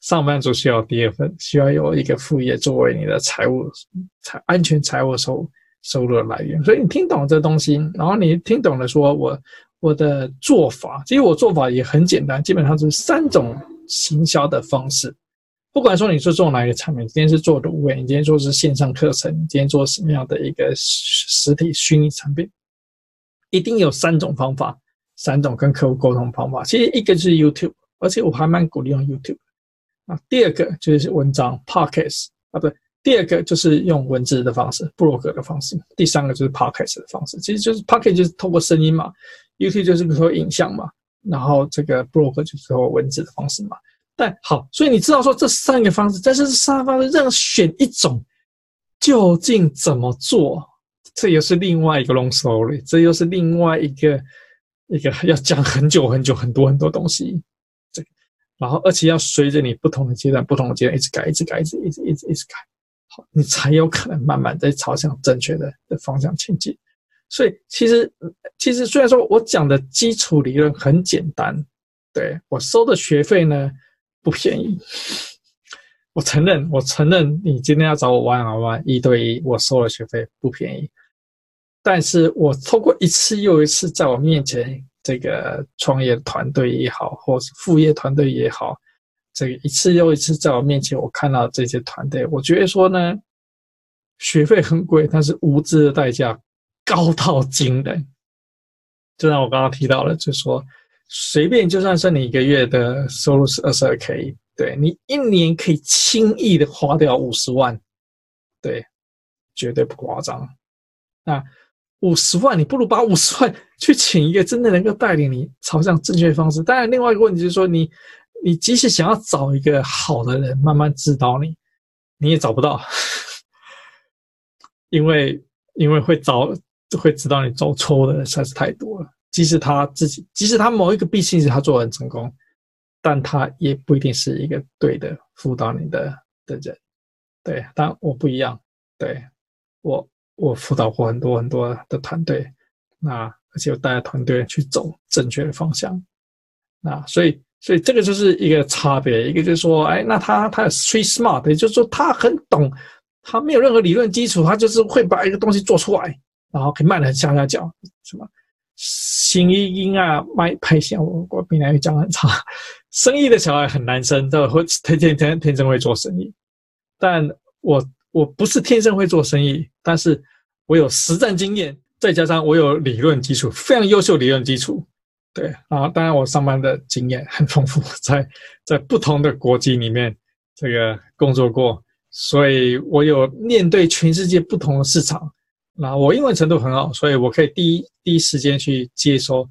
S1: 上班族需要第二份，需要有一个副业作为你的财务财安全财务收收入的来源。所以你听懂这东西，然后你听懂了，说我我的做法，其实我做法也很简单，基本上是三种行销的方式。不管说你是做哪一个产品，今天是做的物，你今天做是线上课程，你今天做什么样的一个实体虚拟产品，一定有三种方法，三种跟客户沟通方法。其实一个是 YouTube，而且我还蛮鼓励用 YouTube。啊，第二个就是文章 Podcast 啊，不对，第二个就是用文字的方式，部落格的方式。第三个就是 Podcast 的方式，其实就是 Podcast 就是透过声音嘛，YouTube 就是透过影像嘛，然后这个部落格就是透过文字的方式嘛。但好，所以你知道说这三个方式，但是这三个方式任选一种，究竟怎么做？这又是另外一个 long story，这又是另外一个一个要讲很久很久很多很多东西。然后，而且要随着你不同的阶段、不同的阶段一直改、一直改、一直一直一直一直改，好，你才有可能慢慢在朝向正确的的方向前进。所以，其实，其实虽然说我讲的基础理论很简单，对，我收的学费呢不便宜，我承认，我承认，你今天要找我玩玩玩一对一，我收的学费不便宜，但是我透过一次又一次在我面前。这个创业团队也好，或是副业团队也好，这个一次又一次在我面前，我看到这些团队，我觉得说呢，学费很贵，但是无知的代价高到惊人。就像我刚刚提到了，就说，随便就算是你一个月的收入是二十二 K，对，你一年可以轻易的花掉五十万，对，绝对不夸张。那。五十万，你不如把五十万去请一个真的能够带领你朝向正确的方式。当然，另外一个问题就是说你，你即使想要找一个好的人慢慢指导你，你也找不到，因为因为会找会指导你走错的人实在是太多了。即使他自己，即使他某一个毕竟是他做得很成功，但他也不一定是一个对的辅导你的的人。对，但我不一样，对我。我辅导过很多很多的团队，那而且我带着团队去走正确的方向，那所以所以这个就是一个差别，一个就是说，哎，那他他有 street smart，也就是说他很懂，他没有任何理论基础，他就是会把一个东西做出来，然后可以卖得很下下脚，什么新一音啊卖拍线，我我比那个讲很差，生意的小孩很难生，都会天天天天生会做生意，但我。我不是天生会做生意，但是我有实战经验，再加上我有理论基础，非常优秀理论基础。对啊，当然我上班的经验很丰富，在在不同的国籍里面这个工作过，所以我有面对全世界不同的市场。那我英文程度很好，所以我可以第一第一时间去接收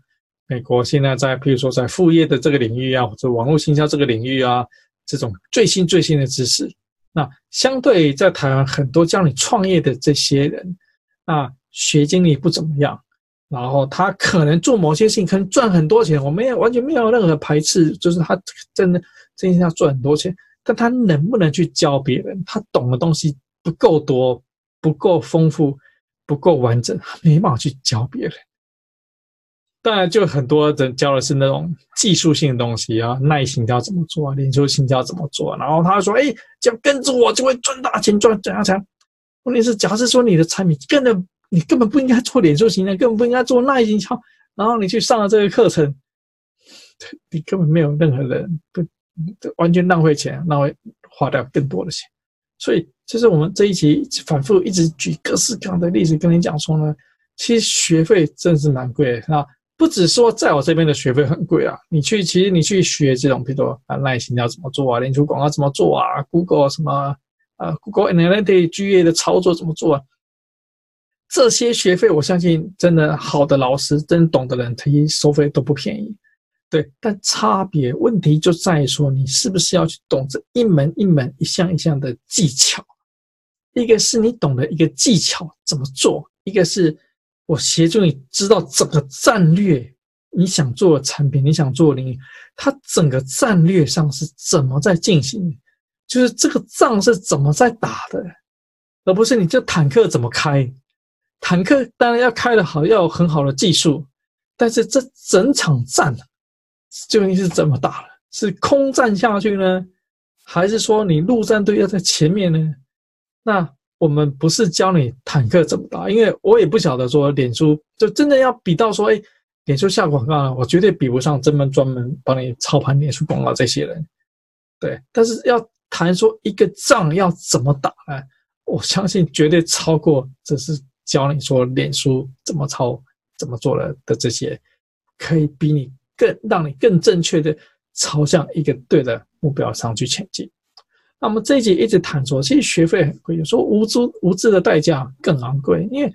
S1: 美国现在在，譬如说在副业的这个领域啊，或者网络行销这个领域啊，这种最新最新的知识，那相对在台湾很多教你创业的这些人，那学经历不怎么样，然后他可能做某些事情可能赚很多钱，我没有完全没有任何排斥，就是他真的真心要赚很多钱，但他能不能去教别人？他懂的东西不够多，不够丰富，不够完整，没办法去教别人。当然，就很多人教的是那种技术性的东西啊，耐心要怎么做啊，脸书行销怎么做。然后他说：“哎，只要跟着我就会赚大钱，赚怎样怎样。”问题是，假设说你的产品根本你根本不应该做脸书形象，根本不应该做耐心行销，然后你去上了这个课程，你根本没有任何人不完全浪费钱，那会花掉更多的钱。所以，这是我们这一集反复一直举各式各样的例子跟你讲说呢，其实学费真是蛮贵的啊。不只说在我这边的学费很贵啊，你去其实你去学这种，比如说啊，耐心要怎么做啊，脸书广告怎么做啊，Google 什么啊，Google Analytics GA 的操作怎么做啊，这些学费我相信真的好的老师，真懂的人，他一收费都不便宜。对，但差别问题就在于说，你是不是要去懂这一门一门、一项一项的技巧？一个是你懂得一个技巧怎么做，一个是。我协助你知道整个战略，你想做的产品，你想做的领域，它整个战略上是怎么在进行？就是这个仗是怎么在打的，而不是你这坦克怎么开。坦克当然要开得好，要有很好的技术，但是这整场战究竟是怎么打的？是空战下去呢，还是说你陆战队要在前面呢？那？我们不是教你坦克怎么打，因为我也不晓得说脸书就真的要比到说，哎，脸书下广告，我绝对比不上这么专门帮你操盘脸书广告这些人。对，但是要谈说一个仗要怎么打呢？我相信绝对超过只是教你说脸书怎么操、怎么做了的这些，可以比你更让你更正确的朝向一个对的目标上去前进。那么这一集一直谈说，其实学费很贵，有时候无知无知的代价更昂贵。因为，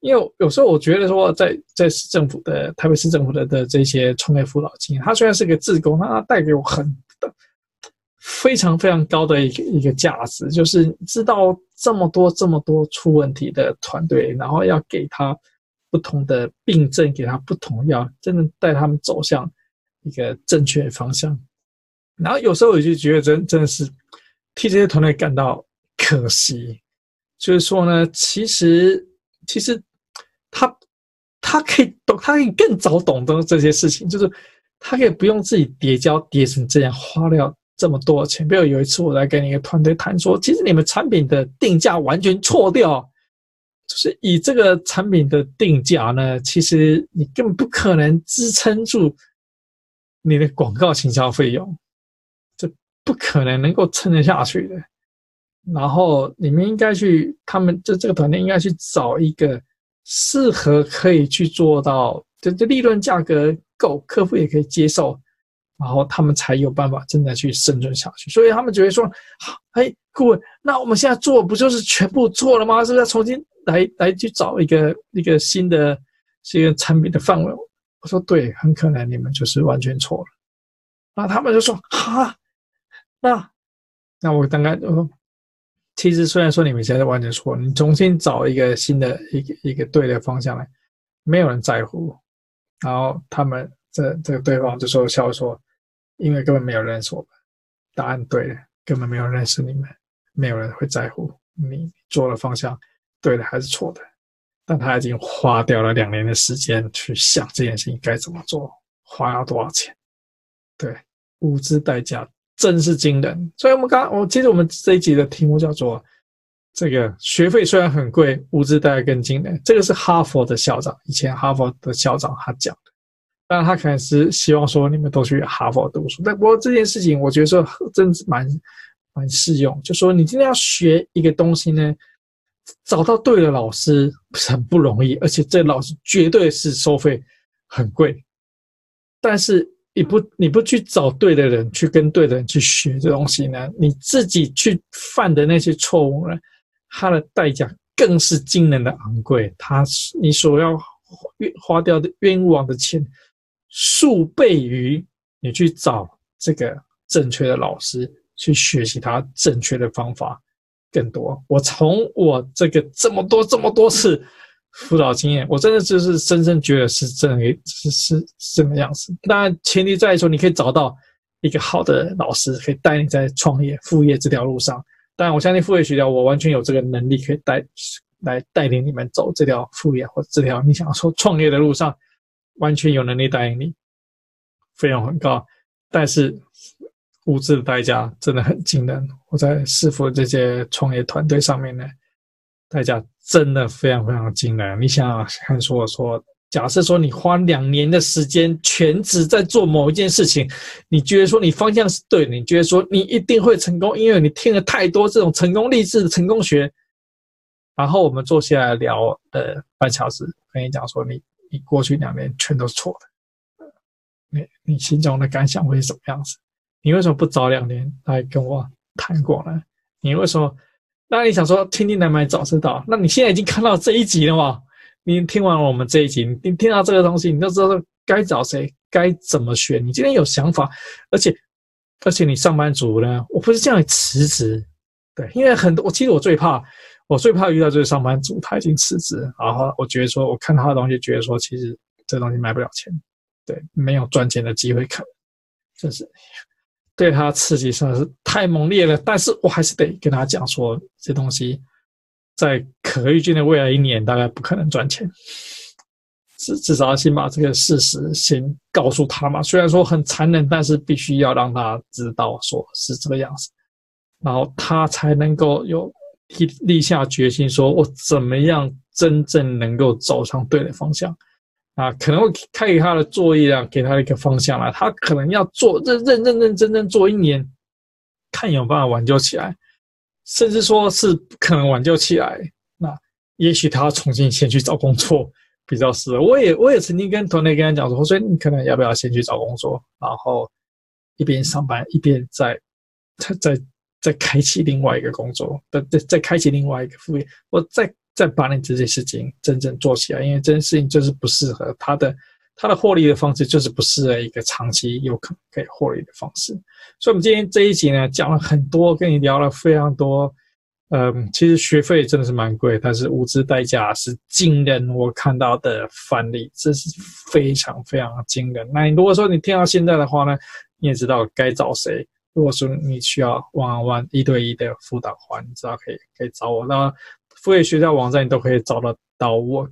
S1: 因为有时候我觉得说在，在市政府的台北市政府的的这些创业辅导金，它虽然是个自工，它带给我很非常非常高的一个一个价值，就是知道这么多这么多出问题的团队，然后要给他不同的病症，给他不同药，真的带他们走向一个正确的方向。然后有时候我就觉得真真的是。替这些团队感到可惜，就是说呢，其实其实他他可以懂，他可以更早懂得这些事情，就是他可以不用自己叠胶叠成这样，花掉这么多钱。比如有一次我来跟一个团队谈说，其实你们产品的定价完全错掉，就是以这个产品的定价呢，其实你根本不可能支撑住你的广告行销费用。这不可能能够撑得下去的。然后你们应该去，他们这这个团队应该去找一个适合可以去做到，这这利润价格够，客户也可以接受，然后他们才有办法真的去生存下去。所以他们觉得说，好，哎，顾问，那我们现在做不就是全部错了吗？是不是要重新来来去找一个一个新的这个产品的范围？我说对，很可能你们就是完全错了。那他们就说，哈。那，那我刚刚说，其实虽然说你们现在完全错，你重新找一个新的一个一个对的方向来，没有人在乎。然后他们这这个对方就说笑说，因为根本没有认识我们，答案对了，根本没有认识你们，没有人会在乎你做的方向对的还是错的。但他已经花掉了两年的时间去想这件事情该怎么做，花了多少钱，对，无知代价。真是惊人，所以我们刚我记得我们这一集的题目叫做“这个学费虽然很贵，无知代价更惊人”。这个是哈佛的校长，以前哈佛的校长他讲的。当然，他可能是希望说你们都去哈佛读书。但不过这件事情，我觉得说真是蛮蛮适用。就说你今天要学一个东西呢，找到对的老师很不容易，而且这老师绝对是收费很贵。但是。你不，你不去找对的人，去跟对的人去学这东西呢？你自己去犯的那些错误呢？它的代价更是惊人的昂贵。它，你所要花掉的冤枉的钱，数倍于你去找这个正确的老师去学习他正确的方法更多。我从我这个这么多这么多次辅导经验，我真的就是深深觉得是这样，是是这么样子。当然，前提在于说你可以找到一个好的老师，可以带你在创业副业这条路上。当然，我相信副业学校，我完全有这个能力可以带来带领你们走这条副业或这条你想说创业的路上。完全有能力答应你，费用很高，但是物质的代价真的很惊人。我在师傅这些创业团队上面呢，代价真的非常非常惊人。你想想看，说说，假设说你花两年的时间全职在做某一件事情，你觉得说你方向是对的，你觉得说你一定会成功，因为你听了太多这种成功励志的成功学。然后我们坐下来聊呃半小时，跟你讲说你。你过去两年全都是错的，你你心中的感想会是什么样子？你为什么不早两年来跟我谈过呢？你为什么？那你想说听听难买早知道？那你现在已经看到这一集了嘛？你听完了我们这一集，你听到这个东西，你就知道该找谁，该怎么选。你今天有想法，而且而且你上班族呢？我不是叫你辞职，对，因为很多我其实我最怕。我最怕遇到就是上班族，他已经辞职，然后我觉得说，我看他的东西，觉得说，其实这东西卖不了钱，对，没有赚钱的机会可能，就是对他刺激实在是太猛烈了。但是我还是得跟他讲说，这东西在可预见的未来一年大概不可能赚钱，至至少要先把这个事实先告诉他嘛。虽然说很残忍，但是必须要让他知道说是这个样子，然后他才能够有。立立下决心，说我怎么样真正能够走上对的方向啊？可能会开给他的作业啊，给他一个方向啊。他可能要做认认认认真真做一年，看有办法挽救起来，甚至说是不可能挽救起来。那也许他要重新先去找工作比较适合。我也我也曾经跟团队跟他讲说，所以你可能要不要先去找工作，然后一边上班一边在在在。再开启另外一个工作，再再再开启另外一个副业，我再再把你这件事情真正做起来，因为这件事情就是不适合他的，他的获利的方式就是不适合一个长期有可能可以获利的方式。所以，我们今天这一集呢，讲了很多，跟你聊了非常多。嗯，其实学费真的是蛮贵，但是物质代价是惊人。我看到的范例，这是非常非常惊人。那你如果说你听到现在的话呢，你也知道该找谁。如果说你需要万万一对一的辅导的话，你知道可以可以找我。那副业学校网站你都可以找得到我，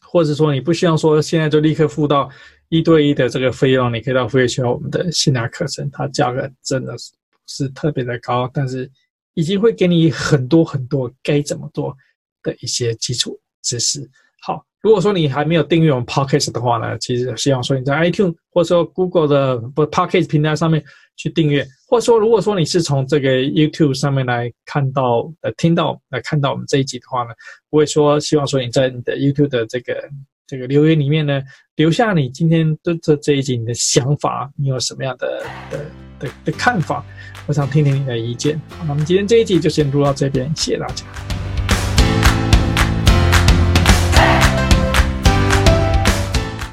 S1: 或者说你不需要说现在就立刻付到一对一的这个费用，你可以到副业学校我们的线下课程，它价格真的是不是特别的高，但是已经会给你很多很多该怎么做的一些基础知识。好，如果说你还没有订阅我们 Podcast 的话呢，其实希望说你在 iTunes 或者说 Google 的不 Podcast 平台上面去订阅，或者说如果说你是从这个 YouTube 上面来看到呃听到来看到我们这一集的话呢，我会说希望说你在你的 YouTube 的这个这个留言里面呢，留下你今天的这这一集你的想法，你有什么样的的的的看法，我想听听你的意见。好，那么今天这一集就先录到这边，谢谢大家。